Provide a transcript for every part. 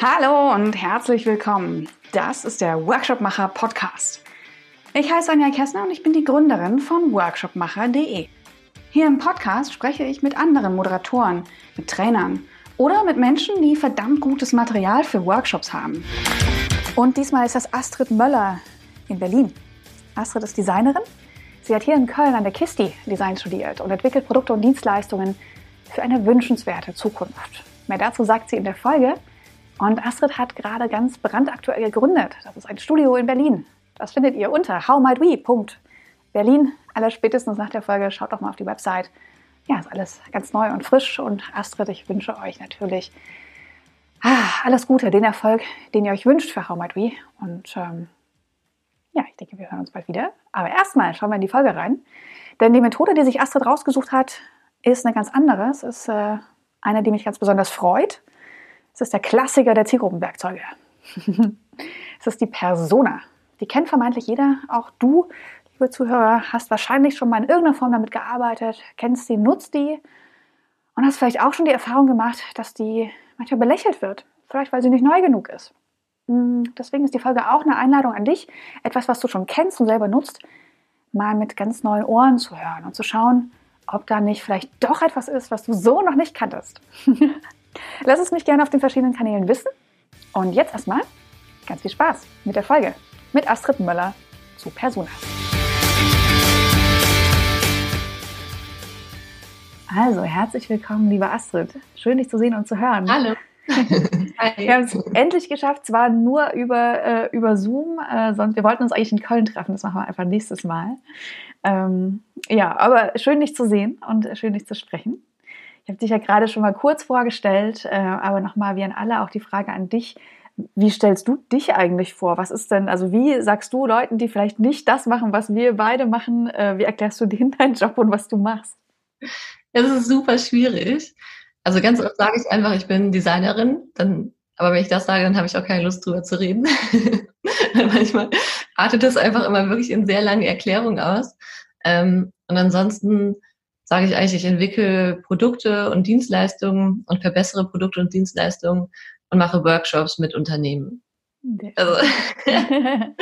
Hallo und herzlich willkommen. Das ist der Workshopmacher Podcast. Ich heiße Anja Kessner und ich bin die Gründerin von workshopmacher.de. Hier im Podcast spreche ich mit anderen Moderatoren, mit Trainern oder mit Menschen, die verdammt gutes Material für Workshops haben. Und diesmal ist das Astrid Möller in Berlin. Astrid ist Designerin. Sie hat hier in Köln an der Kisti Design studiert und entwickelt Produkte und Dienstleistungen für eine wünschenswerte Zukunft. Mehr dazu sagt sie in der Folge. Und Astrid hat gerade ganz brandaktuell gegründet. Das ist ein Studio in Berlin. Das findet ihr unter howmightwe.berlin. Aller spätestens nach der Folge schaut doch mal auf die Website. Ja, ist alles ganz neu und frisch. Und Astrid, ich wünsche euch natürlich ah, alles Gute, den Erfolg, den ihr euch wünscht für How Might We. Und ähm, ja, ich denke, wir hören uns bald wieder. Aber erstmal schauen wir in die Folge rein. Denn die Methode, die sich Astrid rausgesucht hat, ist eine ganz andere. Es ist äh, eine, die mich ganz besonders freut. Es ist der Klassiker der Zielgruppenwerkzeuge. es ist die Persona. Die kennt vermeintlich jeder. Auch du, liebe Zuhörer, hast wahrscheinlich schon mal in irgendeiner Form damit gearbeitet, kennst sie, nutzt die und hast vielleicht auch schon die Erfahrung gemacht, dass die manchmal belächelt wird. Vielleicht, weil sie nicht neu genug ist. Hm, deswegen ist die Folge auch eine Einladung an dich, etwas, was du schon kennst und selber nutzt, mal mit ganz neuen Ohren zu hören und zu schauen, ob da nicht vielleicht doch etwas ist, was du so noch nicht kanntest. Lass es mich gerne auf den verschiedenen Kanälen wissen. Und jetzt erstmal ganz viel Spaß mit der Folge mit Astrid Möller zu Persona. Also, herzlich willkommen, liebe Astrid. Schön, dich zu sehen und zu hören. Hallo. wir haben es endlich geschafft, zwar nur über, äh, über Zoom, äh, sonst wir wollten uns eigentlich in Köln treffen, das machen wir einfach nächstes Mal. Ähm, ja, aber schön dich zu sehen und schön dich zu sprechen. Ich habe dich ja gerade schon mal kurz vorgestellt, äh, aber nochmal wie an alle auch die Frage an dich. Wie stellst du dich eigentlich vor? Was ist denn, also wie sagst du Leuten, die vielleicht nicht das machen, was wir beide machen, äh, wie erklärst du denen deinen Job und was du machst? Es ist super schwierig. Also ganz oft sage ich einfach, ich bin Designerin, dann, aber wenn ich das sage, dann habe ich auch keine Lust drüber zu reden. Manchmal artet das einfach immer wirklich in sehr lange Erklärungen aus. Ähm, und ansonsten sage ich eigentlich, ich entwickle Produkte und Dienstleistungen und verbessere Produkte und Dienstleistungen und mache Workshops mit Unternehmen. Also.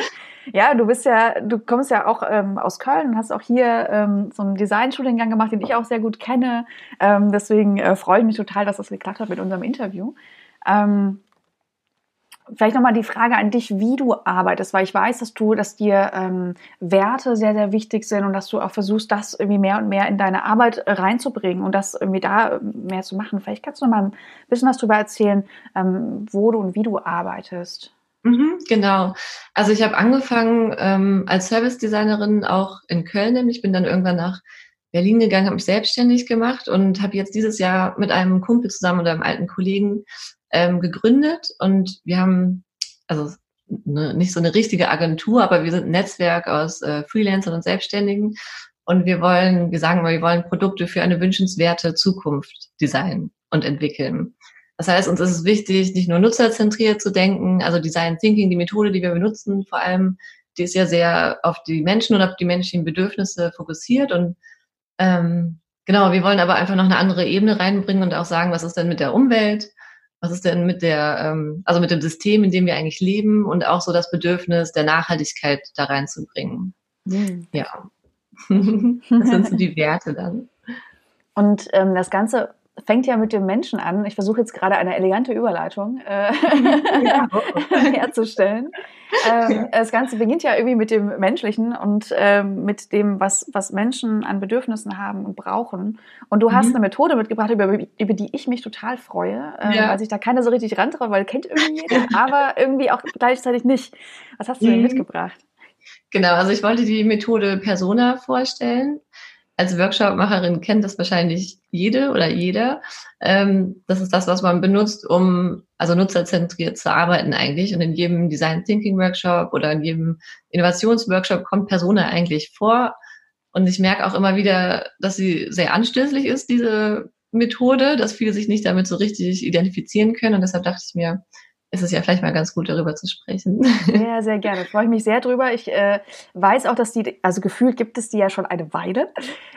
ja, du bist ja, du kommst ja auch ähm, aus Köln und hast auch hier ähm, so einen Designstudiengang gemacht, den ich auch sehr gut kenne. Ähm, deswegen äh, freue ich mich total, dass das geklappt hat mit unserem Interview. Ähm, Vielleicht nochmal die Frage an dich, wie du arbeitest, weil ich weiß, dass du, dass dir ähm, Werte sehr, sehr wichtig sind und dass du auch versuchst, das irgendwie mehr und mehr in deine Arbeit reinzubringen und das irgendwie da mehr zu machen. Vielleicht kannst du noch mal ein bisschen was darüber erzählen, ähm, wo du und wie du arbeitest. Mhm, genau. Also ich habe angefangen ähm, als Service Designerin auch in Köln, nämlich bin dann irgendwann nach Berlin gegangen, habe mich selbstständig gemacht und habe jetzt dieses Jahr mit einem Kumpel zusammen oder einem alten Kollegen ähm, gegründet und wir haben, also ne, nicht so eine richtige Agentur, aber wir sind ein Netzwerk aus äh, Freelancern und Selbstständigen und wir wollen, wir sagen mal, wir wollen Produkte für eine wünschenswerte Zukunft designen und entwickeln. Das heißt, uns ist es wichtig, nicht nur nutzerzentriert zu denken, also Design Thinking, die Methode, die wir benutzen, vor allem, die ist ja sehr auf die Menschen und auf die menschlichen Bedürfnisse fokussiert und ähm, genau, wir wollen aber einfach noch eine andere Ebene reinbringen und auch sagen, was ist denn mit der Umwelt? Was ist denn mit der, ähm, also mit dem System, in dem wir eigentlich leben und auch so das Bedürfnis der Nachhaltigkeit da reinzubringen. Mhm. Ja. das sind so die Werte dann. Und ähm, das Ganze fängt ja mit dem Menschen an. Ich versuche jetzt gerade eine elegante Überleitung äh, ja. herzustellen. Ähm, das Ganze beginnt ja irgendwie mit dem Menschlichen und ähm, mit dem, was, was Menschen an Bedürfnissen haben und brauchen. Und du hast mhm. eine Methode mitgebracht, über, über die ich mich total freue, äh, ja. weil sich da keiner so richtig rantraut, weil kennt irgendwie jeder, aber irgendwie auch gleichzeitig nicht. Was hast du denn mhm. mitgebracht? Genau, also ich wollte die Methode Persona vorstellen als Workshopmacherin kennt das wahrscheinlich jede oder jeder. Ähm, das ist das, was man benutzt, um also nutzerzentriert zu arbeiten eigentlich. Und in jedem Design Thinking Workshop oder in jedem Innovationsworkshop kommt Persona eigentlich vor. Und ich merke auch immer wieder, dass sie sehr anstößlich ist, diese Methode, dass viele sich nicht damit so richtig identifizieren können. Und deshalb dachte ich mir, ist es ja vielleicht mal ganz gut, darüber zu sprechen. Sehr, sehr gerne. Freue ich mich sehr drüber. Ich äh, weiß auch, dass die, also gefühlt gibt es die ja schon eine Weile.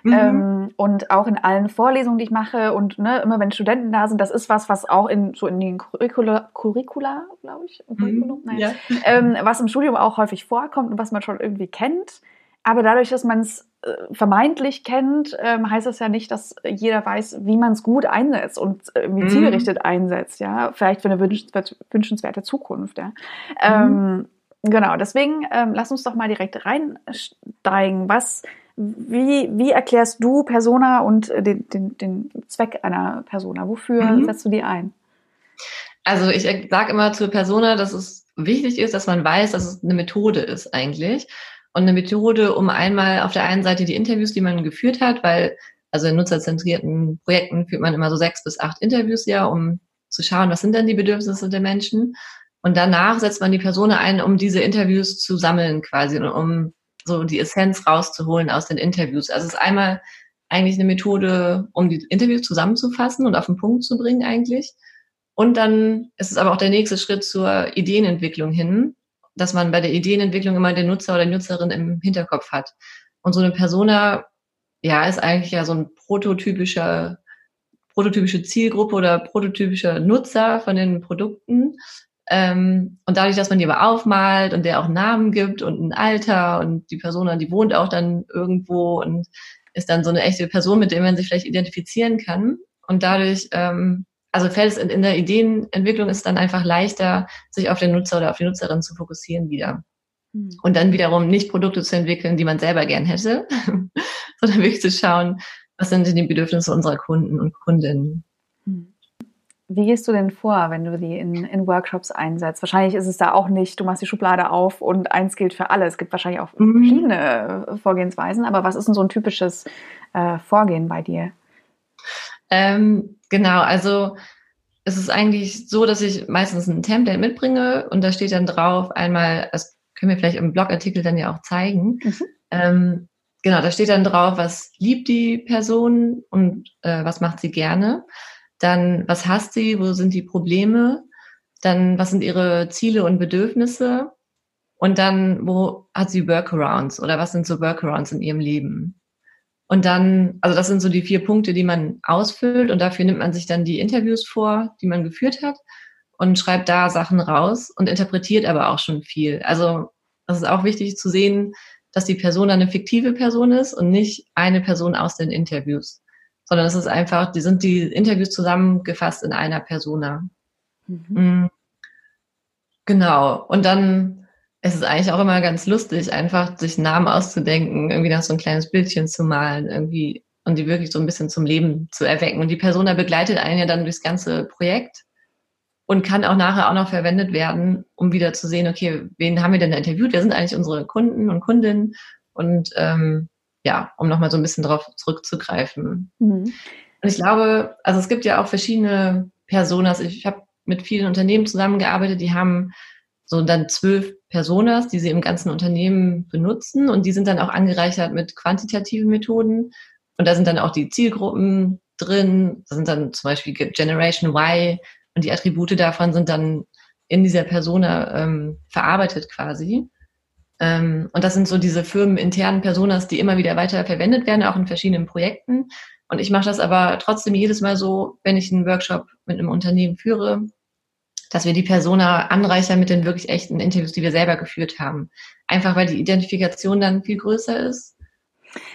Mhm. Ähm, und auch in allen Vorlesungen, die ich mache und ne, immer wenn Studenten da sind, das ist was, was auch in so in den Curricula, Curricula glaube ich, mhm. ja. ähm, was im Studium auch häufig vorkommt und was man schon irgendwie kennt. Aber dadurch, dass man es vermeintlich kennt, ähm, heißt das ja nicht, dass jeder weiß, wie man es gut einsetzt und irgendwie mhm. zielgerichtet einsetzt, ja, vielleicht für eine wünschenswerte Zukunft, ja. Mhm. Ähm, genau, deswegen ähm, lass uns doch mal direkt reinsteigen. Was, wie, wie erklärst du Persona und den, den, den Zweck einer Persona? Wofür mhm. setzt du die ein? Also ich sage immer zur Persona, dass es wichtig ist, dass man weiß, dass es eine Methode ist eigentlich und eine Methode, um einmal auf der einen Seite die Interviews, die man geführt hat, weil also in nutzerzentrierten Projekten führt man immer so sechs bis acht Interviews ja, um zu schauen, was sind denn die Bedürfnisse der Menschen. Und danach setzt man die Person ein, um diese Interviews zu sammeln quasi und um so die Essenz rauszuholen aus den Interviews. Also es ist einmal eigentlich eine Methode, um die Interviews zusammenzufassen und auf den Punkt zu bringen eigentlich. Und dann ist es aber auch der nächste Schritt zur Ideenentwicklung hin, dass man bei der Ideenentwicklung immer den Nutzer oder die Nutzerin im Hinterkopf hat. Und so eine Persona, ja, ist eigentlich ja so ein prototypischer, prototypische Zielgruppe oder prototypischer Nutzer von den Produkten. Ähm, und dadurch, dass man die aber aufmalt und der auch Namen gibt und ein Alter und die Persona, die wohnt auch dann irgendwo und ist dann so eine echte Person, mit der man sich vielleicht identifizieren kann. Und dadurch ähm, also fällt es in, in der Ideenentwicklung ist dann einfach leichter, sich auf den Nutzer oder auf die Nutzerin zu fokussieren wieder. Mhm. Und dann wiederum nicht Produkte zu entwickeln, die man selber gern hätte, sondern wirklich zu schauen, was sind denn die Bedürfnisse unserer Kunden und Kundinnen. Hm. Wie gehst du denn vor, wenn du die in, in, Workshops einsetzt? Wahrscheinlich ist es da auch nicht, du machst die Schublade auf und eins gilt für alle. Es gibt wahrscheinlich auch mhm. verschiedene Vorgehensweisen, aber was ist denn so ein typisches äh, Vorgehen bei dir? Ähm, genau, also es ist eigentlich so, dass ich meistens ein Template mitbringe und da steht dann drauf einmal, das können wir vielleicht im Blogartikel dann ja auch zeigen. Mhm. Ähm, genau, da steht dann drauf, was liebt die Person und äh, was macht sie gerne. Dann, was hasst sie, wo sind die Probleme? Dann, was sind ihre Ziele und Bedürfnisse? Und dann, wo hat sie Workarounds oder was sind so Workarounds in ihrem Leben? Und dann, also das sind so die vier Punkte, die man ausfüllt und dafür nimmt man sich dann die Interviews vor, die man geführt hat und schreibt da Sachen raus und interpretiert aber auch schon viel. Also das ist auch wichtig zu sehen, dass die Person eine fiktive Person ist und nicht eine Person aus den Interviews, sondern es ist einfach, die sind die Interviews zusammengefasst in einer Persona. Mhm. mhm. Genau. Und dann es ist eigentlich auch immer ganz lustig, einfach sich Namen auszudenken, irgendwie noch so ein kleines Bildchen zu malen, irgendwie und die wirklich so ein bisschen zum Leben zu erwecken. Und die Persona begleitet einen ja dann durchs ganze Projekt und kann auch nachher auch noch verwendet werden, um wieder zu sehen, okay, wen haben wir denn da interviewt? Wer sind eigentlich unsere Kunden und Kundinnen? Und ähm, ja, um nochmal so ein bisschen drauf zurückzugreifen. Mhm. Und ich glaube, also es gibt ja auch verschiedene Personas. Ich habe mit vielen Unternehmen zusammengearbeitet, die haben so dann zwölf Personas, die sie im ganzen Unternehmen benutzen. Und die sind dann auch angereichert mit quantitativen Methoden. Und da sind dann auch die Zielgruppen drin, da sind dann zum Beispiel Generation Y. Und die Attribute davon sind dann in dieser Persona ähm, verarbeitet quasi. Ähm, und das sind so diese firmeninternen Personas, die immer wieder weiter verwendet werden, auch in verschiedenen Projekten. Und ich mache das aber trotzdem jedes Mal so, wenn ich einen Workshop mit einem Unternehmen führe, dass wir die Persona anreichern mit den wirklich echten Interviews, die wir selber geführt haben. Einfach weil die Identifikation dann viel größer ist.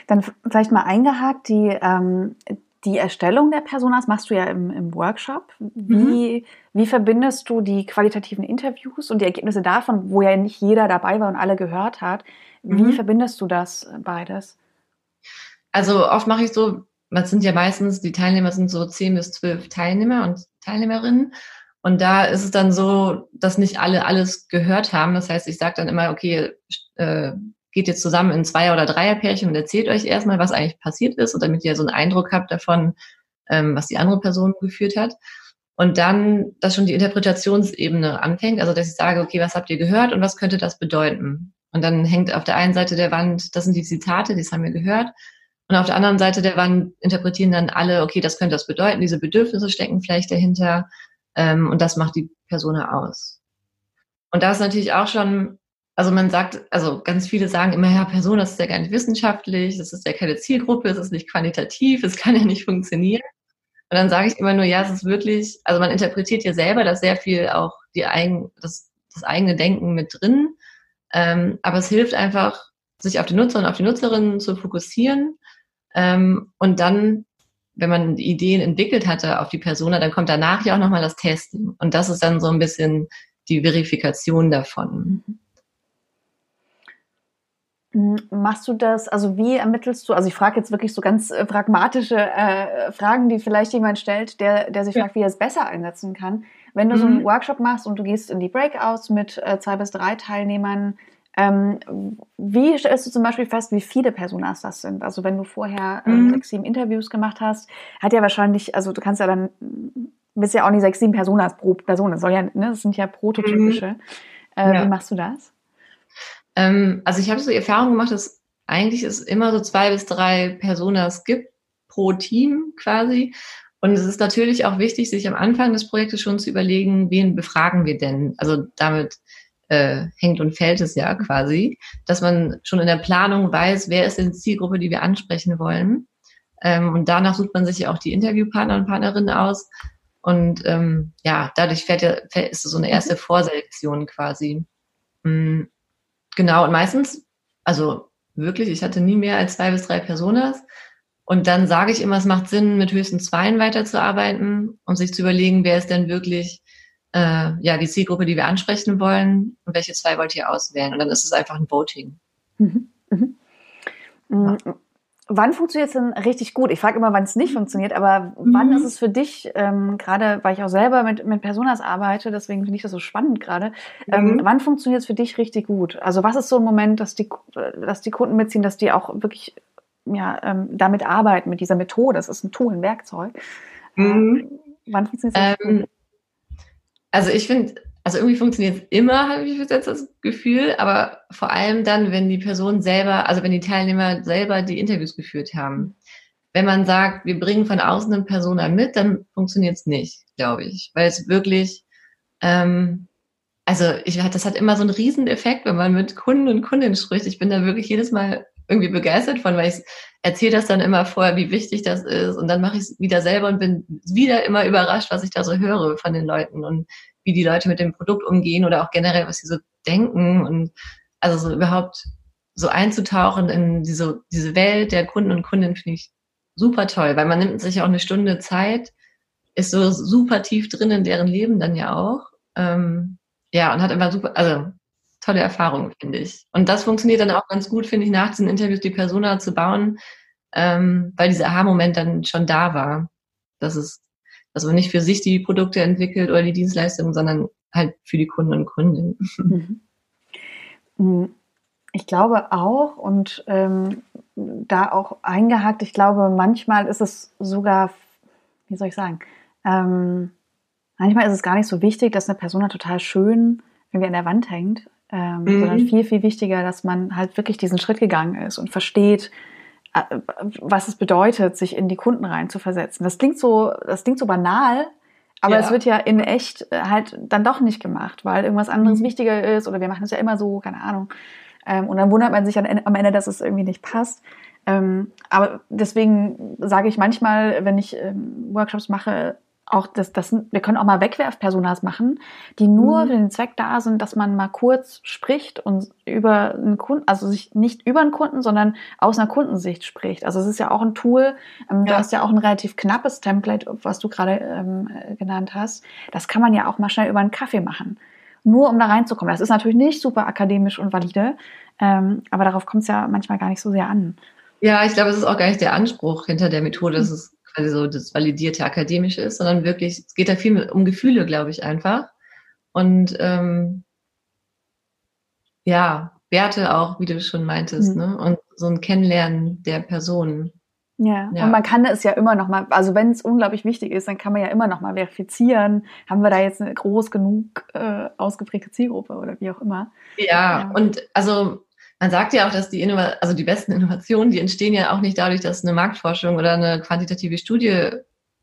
Dann vielleicht mal eingehakt, die, ähm, die Erstellung der Personas machst du ja im, im Workshop. Wie, mhm. wie verbindest du die qualitativen Interviews und die Ergebnisse davon, wo ja nicht jeder dabei war und alle gehört hat? Wie mhm. verbindest du das beides? Also oft mache ich so, man sind ja meistens, die Teilnehmer sind so zehn bis zwölf Teilnehmer und Teilnehmerinnen. Und da ist es dann so, dass nicht alle alles gehört haben. Das heißt, ich sage dann immer, okay, äh, geht jetzt zusammen in Zweier- oder Dreierpärchen und erzählt euch erstmal, was eigentlich passiert ist und damit ihr so einen Eindruck habt davon, ähm, was die andere Person geführt hat. Und dann, dass schon die Interpretationsebene anfängt, also dass ich sage, okay, was habt ihr gehört und was könnte das bedeuten? Und dann hängt auf der einen Seite der Wand, das sind die Zitate, das haben wir gehört. Und auf der anderen Seite der Wand interpretieren dann alle, okay, das könnte das bedeuten, diese Bedürfnisse stecken vielleicht dahinter Ähm, und das macht die Persona aus. Und da ist natürlich auch schon, also man sagt, also ganz viele sagen immer, ja, Persona ist ja gar nicht wissenschaftlich, das ist ja keine Zielgruppe, es ist nicht quantitativ, es kann ja nicht funktionieren. Und dann sage ich immer nur, ja, es ist wirklich, also man interpretiert ja selber da sehr viel auch die eigen, das, das eigene Denken mit drin. Ähm, aber es hilft einfach, sich auf die Nutzer und auf die Nutzerinnen zu fokussieren. Ähm, und dann, wenn man Ideen entwickelt hatte auf die Persona, dann kommt danach ja auch nochmal das Testen. Und das ist dann so ein bisschen die Verifikation davon. Machst du das, also wie ermittelst du, also ich frage jetzt wirklich so ganz äh, pragmatische äh, Fragen, die vielleicht jemand stellt, der, der sich ja. fragt, wie er es besser einsetzen kann. Wenn du mhm. so einen mhm. Workshop machst und du gehst in die Breakouts mit äh, zwei bis drei Teilnehmern, ähm, wie stellst du zum Beispiel fest, wie viele Personas das sind? Also wenn du vorher ähm, mhm. sechs, sieben Interviews gemacht hast, hat ja wahrscheinlich, also du kannst ja dann, bist ja auch nicht sechs, sieben Personas pro Person, das soll ja, ne, das sind ja prototypische. Mhm. Äh, ja. Wie machst du das? Ähm, also ich habe so die Erfahrung gemacht, dass eigentlich es immer so zwei bis drei Personas gibt pro Team quasi. Und es ist natürlich auch wichtig, sich am Anfang des Projektes schon zu überlegen, wen befragen wir denn? Also damit äh, hängt und fällt es ja quasi, dass man schon in der Planung weiß, wer ist denn die Zielgruppe, die wir ansprechen wollen. Ähm, und danach sucht man sich ja auch die Interviewpartner und Partnerinnen aus. Und ähm, ja, dadurch fährt ja, ist es so eine erste mhm. Vorselektion quasi. Mhm. Genau, und meistens, also wirklich, ich hatte nie mehr als zwei bis drei Personas. Und dann sage ich immer, es macht Sinn, mit höchstens zweien weiterzuarbeiten und sich zu überlegen, wer ist denn wirklich äh, ja, die Zielgruppe, die wir ansprechen wollen und welche zwei wollt ihr auswählen. Und dann ist es einfach ein Voting. Mhm. Mhm. Ja. Wann funktioniert es denn richtig gut? Ich frage immer, wann es nicht funktioniert, aber mhm. wann ist es für dich, ähm, gerade weil ich auch selber mit, mit Personas arbeite, deswegen finde ich das so spannend gerade, ähm, mhm. wann funktioniert es für dich richtig gut? Also was ist so ein Moment, dass die, dass die Kunden mitziehen, dass die auch wirklich ja, ähm, damit arbeiten, mit dieser Methode? Das ist ein Tool, ein Werkzeug. Mhm. Ähm, wann funktioniert es? Also ich finde, also irgendwie funktioniert es immer, habe ich jetzt das Gefühl, aber vor allem dann, wenn die Person selber, also wenn die Teilnehmer selber die Interviews geführt haben. Wenn man sagt, wir bringen von außen eine Persona mit, dann funktioniert es nicht, glaube ich, weil es wirklich, ähm, also ich, das hat immer so einen riesen Effekt, wenn man mit Kunden und Kundinnen spricht. Ich bin da wirklich jedes Mal irgendwie begeistert von, weil ich erzähle das dann immer vorher, wie wichtig das ist und dann mache ich es wieder selber und bin wieder immer überrascht, was ich da so höre von den Leuten und wie die Leute mit dem Produkt umgehen oder auch generell, was sie so denken und also so überhaupt so einzutauchen in diese, diese Welt der Kunden und Kundinnen finde ich super toll, weil man nimmt sich auch eine Stunde Zeit, ist so super tief drin in deren Leben dann ja auch. Ähm, ja, und hat immer super, also tolle Erfahrung, finde ich. Und das funktioniert dann auch ganz gut, finde ich, nach diesen Interviews die Persona zu bauen, ähm, weil dieser Aha-Moment dann schon da war. Das ist, dass man nicht für sich die Produkte entwickelt oder die Dienstleistungen, sondern halt für die Kunden und Kundinnen. Mhm. Ich glaube auch und ähm, da auch eingehakt, ich glaube, manchmal ist es sogar, wie soll ich sagen, ähm, manchmal ist es gar nicht so wichtig, dass eine Person total schön irgendwie an der Wand hängt, ähm, mhm. sondern viel, viel wichtiger, dass man halt wirklich diesen Schritt gegangen ist und versteht, äh, was es bedeutet, sich in die Kunden rein zu versetzen. Das klingt so, das klingt so banal, aber ja. es wird ja in echt äh, halt dann doch nicht gemacht, weil irgendwas anderes mhm. wichtiger ist oder wir machen es ja immer so, keine Ahnung. Ähm, und dann wundert man sich am Ende, dass es irgendwie nicht passt. Ähm, aber deswegen sage ich manchmal, wenn ich ähm, Workshops mache, auch das, das, wir können auch mal Wegwerfpersonas machen, die nur mhm. für den Zweck da sind, dass man mal kurz spricht und über einen Kunden, also sich nicht über einen Kunden, sondern aus einer Kundensicht spricht. Also es ist ja auch ein Tool, ähm, ja. du hast ja auch ein relativ knappes Template, was du gerade ähm, genannt hast. Das kann man ja auch mal schnell über einen Kaffee machen. Nur um da reinzukommen. Das ist natürlich nicht super akademisch und valide, ähm, aber darauf kommt es ja manchmal gar nicht so sehr an. Ja, ich glaube, es ist auch gar nicht der Anspruch hinter der Methode. Es ist quasi so das validierte Akademische ist, sondern wirklich, es geht da viel um Gefühle, glaube ich, einfach. Und ähm, ja, Werte auch, wie du schon meintest, mhm. ne? Und so ein Kennenlernen der Personen. Ja. ja. und man kann es ja immer noch mal, also wenn es unglaublich wichtig ist, dann kann man ja immer noch mal verifizieren, haben wir da jetzt eine groß genug äh, ausgeprägte Zielgruppe oder wie auch immer. Ja, ja, und also man sagt ja auch, dass die Innova also die besten Innovationen, die entstehen ja auch nicht dadurch, dass eine Marktforschung oder eine quantitative Studie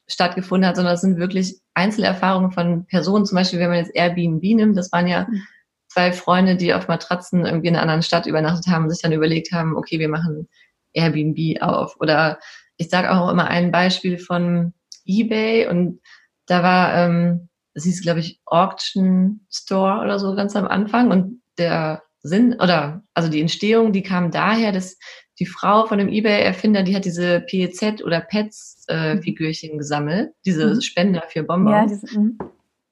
stattgefunden hat, sondern es sind wirklich Einzelerfahrungen von Personen. Zum Beispiel, wenn man jetzt Airbnb nimmt, das waren ja mhm. zwei Freunde, die auf Matratzen irgendwie in einer anderen Stadt übernachtet haben und sich dann überlegt haben, okay, wir machen Airbnb auf. Oder ich sage auch immer ein Beispiel von eBay und da war, ähm, das hieß, glaube ich, Auction Store oder so ganz am Anfang und der Sinn oder also die Entstehung, die kam daher, dass die Frau von dem eBay-Erfinder, die hat diese PEZ oder Pets-Figürchen äh, gesammelt, diese mhm. Spender für Bonbons. Ja, mhm.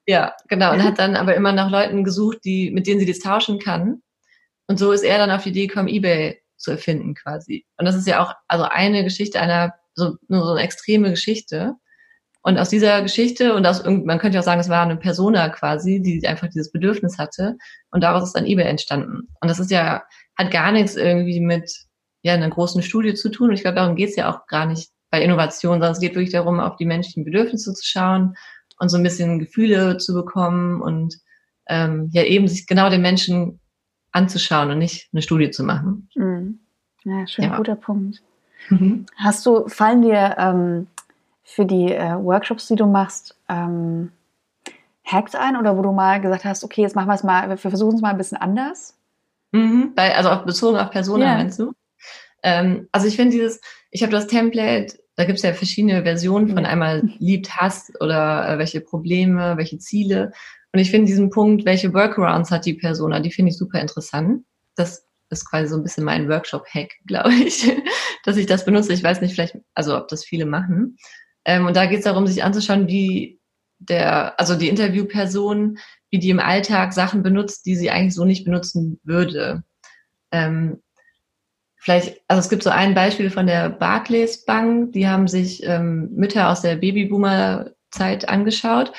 ja, genau. Und hat dann aber immer nach Leuten gesucht, die, mit denen sie das tauschen kann. Und so ist er dann auf die Idee gekommen, eBay zu erfinden quasi. Und das ist ja auch also eine Geschichte einer, so, nur so eine extreme Geschichte. Und aus dieser Geschichte und aus man könnte auch sagen, es war eine Persona quasi, die einfach dieses Bedürfnis hatte. Und daraus ist dann eBay entstanden. Und das ist ja, hat gar nichts irgendwie mit ja, einer großen Studie zu tun. Und ich glaube, darum geht es ja auch gar nicht bei Innovation, sondern es geht wirklich darum, auf die menschlichen Bedürfnisse zu schauen und so ein bisschen Gefühle zu bekommen und ähm, ja eben sich genau den Menschen anzuschauen und nicht eine Studie zu machen. Mhm. Ja, schön, ja. guter Punkt. Mhm. Hast du, fallen dir ähm, für die äh, Workshops, die du machst, ähm, Hacks ein oder wo du mal gesagt hast, okay, jetzt machen wir es mal, wir versuchen es mal ein bisschen anders? Mhm. Bei, also auf, bezogen auf Persona, ja. meinst du? Ähm, also ich finde dieses, ich habe das Template, da gibt es ja verschiedene Versionen von einmal liebt, hasst oder äh, welche Probleme, welche Ziele. Und ich finde diesen Punkt, welche Workarounds hat die Persona, die finde ich super interessant. Das ist quasi so ein bisschen mein Workshop-Hack, glaube ich, dass ich das benutze. Ich weiß nicht, vielleicht, also ob das viele machen. Ähm, und da geht es darum, sich anzuschauen, wie der, also die Interviewperson, wie die im Alltag Sachen benutzt, die sie eigentlich so nicht benutzen würde. Ähm, vielleicht, also es gibt so ein Beispiel von der Barclays Bank, die haben sich ähm, Mütter aus der Babyboomer-Zeit angeschaut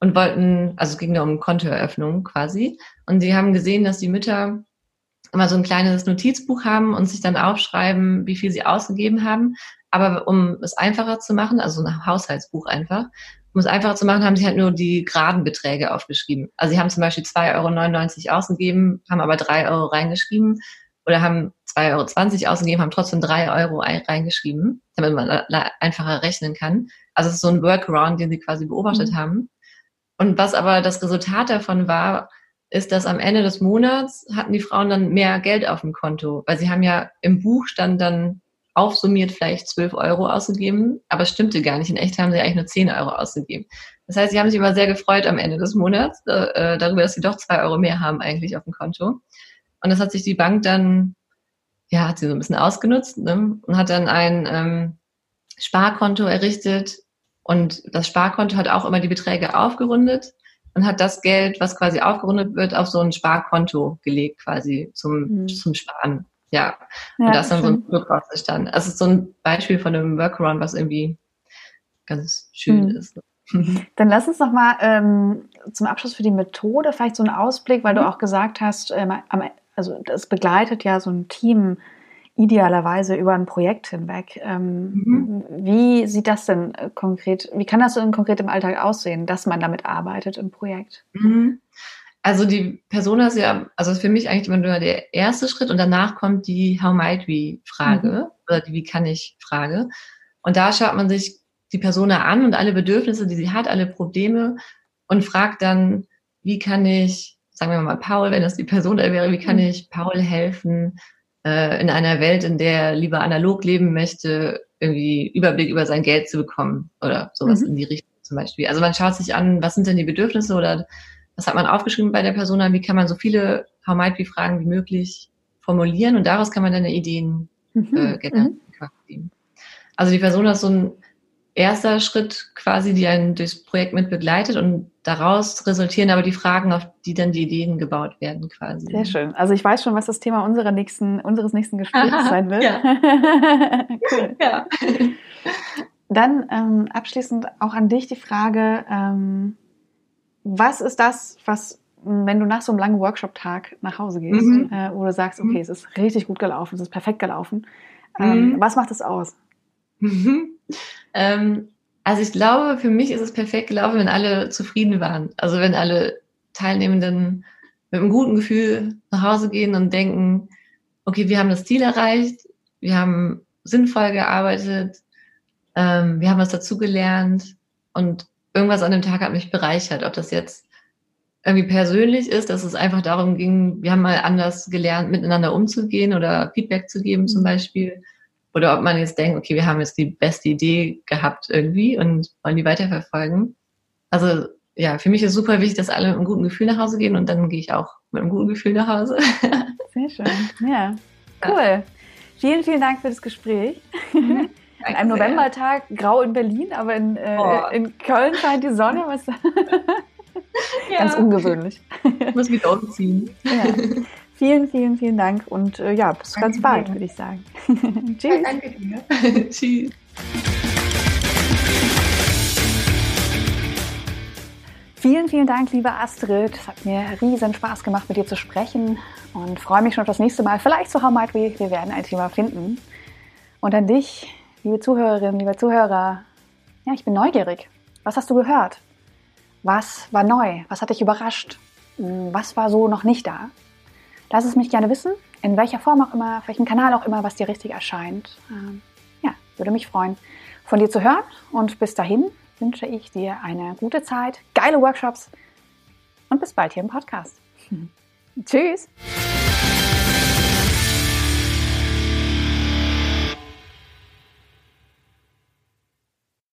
und wollten, also es ging da um Kontoeröffnung quasi, und sie haben gesehen, dass die Mütter immer so ein kleines Notizbuch haben und sich dann aufschreiben, wie viel sie ausgegeben haben. Aber um es einfacher zu machen, also ein Haushaltsbuch einfach, um es einfacher zu machen, haben sie halt nur die geraden Beträge aufgeschrieben. Also sie haben zum Beispiel 2,99 Euro ausgegeben, haben aber 3 Euro reingeschrieben oder haben 2,20 Euro ausgegeben, haben trotzdem 3 Euro reingeschrieben, damit man einfacher rechnen kann. Also es ist so ein Workaround, den sie quasi beobachtet mhm. haben. Und was aber das Resultat davon war, ist, dass am Ende des Monats hatten die Frauen dann mehr Geld auf dem Konto, weil sie haben ja im Buch stand dann aufsummiert vielleicht 12 Euro ausgegeben, aber es stimmte gar nicht. In echt haben sie eigentlich nur 10 Euro ausgegeben. Das heißt, sie haben sich immer sehr gefreut am Ende des Monats äh, darüber, dass sie doch 2 Euro mehr haben eigentlich auf dem Konto. Und das hat sich die Bank dann, ja, hat sie so ein bisschen ausgenutzt ne? und hat dann ein ähm, Sparkonto errichtet. Und das Sparkonto hat auch immer die Beträge aufgerundet und hat das Geld, was quasi aufgerundet wird, auf so ein Sparkonto gelegt, quasi zum, mhm. zum Sparen. Ja. ja und da ist dann so ein Produkt raus entstanden. Also so ein Beispiel von einem Workaround, was irgendwie ganz schön mhm. ist. Dann lass uns noch mal ähm, zum Abschluss für die Methode vielleicht so einen Ausblick, weil du mhm. auch gesagt hast, ähm, also das begleitet ja so ein Team idealerweise über ein Projekt hinweg. Ähm, mhm. Wie sieht das denn äh, konkret, wie kann das denn konkret im Alltag aussehen, dass man damit arbeitet im Projekt? Mhm. Also die Persona ist ja, also für mich eigentlich immer nur der erste Schritt und danach kommt die How might we Frage mhm. oder die Wie kann ich Frage. Und da schaut man sich die Persona an und alle Bedürfnisse, die sie hat, alle Probleme und fragt dann, wie kann ich, sagen wir mal Paul, wenn das die Person da wäre, wie kann mhm. ich Paul helfen, äh, in einer Welt, in der er lieber analog leben möchte, irgendwie Überblick über sein Geld zu bekommen oder sowas mhm. in die Richtung zum Beispiel. Also man schaut sich an, was sind denn die Bedürfnisse oder was hat man aufgeschrieben bei der Persona, wie kann man so viele How might we Fragen wie möglich formulieren und daraus kann man dann Ideen mhm. äh, generieren. Mhm. Also die Persona ist so ein erster Schritt quasi, die einen durchs Projekt mit begleitet und daraus resultieren aber die Fragen, auf die dann die Ideen gebaut werden quasi. Sehr schön. Also ich weiß schon, was das Thema unserer nächsten, unseres nächsten Gesprächs sein wird. Ja. cool. Ja. Dann ähm, abschließend auch an dich die Frage, ähm, was ist das, was, wenn du nach so einem langen Workshop-Tag nach Hause gehst, mhm. äh, wo du sagst, okay, mhm. es ist richtig gut gelaufen, es ist perfekt gelaufen, ähm, mhm. was macht es aus? Ähm, also ich glaube, für mich ist es perfekt gelaufen, wenn alle zufrieden waren. Also wenn alle Teilnehmenden mit einem guten Gefühl nach Hause gehen und denken, okay, wir haben das Ziel erreicht, wir haben sinnvoll gearbeitet, ähm, wir haben was dazugelernt Und irgendwas an dem Tag hat mich bereichert, ob das jetzt irgendwie persönlich ist, dass es einfach darum ging, wir haben mal anders gelernt, miteinander umzugehen oder Feedback zu geben zum mhm. Beispiel. Oder ob man jetzt denkt, okay, wir haben jetzt die beste Idee gehabt irgendwie und wollen die weiterverfolgen. Also ja, für mich ist super wichtig, dass alle mit einem guten Gefühl nach Hause gehen und dann gehe ich auch mit einem guten Gefühl nach Hause. Sehr schön. Ja, cool. Ja. Vielen, vielen Dank für das Gespräch. Mhm. An einem Novembertag, grau in Berlin, aber in, äh, oh. in Köln scheint die Sonne. Was ja. Ganz ungewöhnlich. Ich muss mich umziehen. Ja. Vielen, vielen, vielen Dank und äh, ja, bis danke ganz bald, würde ich sagen. Tschüss. Danke dir. Tschüss. Vielen, vielen Dank, liebe Astrid. Es hat mir riesen Spaß gemacht, mit dir zu sprechen und freue mich schon auf das nächste Mal. Vielleicht zu How Might We. Wir werden ein Thema finden. Und an dich, liebe Zuhörerinnen, liebe Zuhörer. Ja, ich bin neugierig. Was hast du gehört? Was war neu? Was hat dich überrascht? Hm, was war so noch nicht da? Lass es mich gerne wissen, in welcher Form auch immer, auf welchem Kanal auch immer, was dir richtig erscheint. Ähm, ja, würde mich freuen, von dir zu hören. Und bis dahin wünsche ich dir eine gute Zeit, geile Workshops und bis bald hier im Podcast. Tschüss!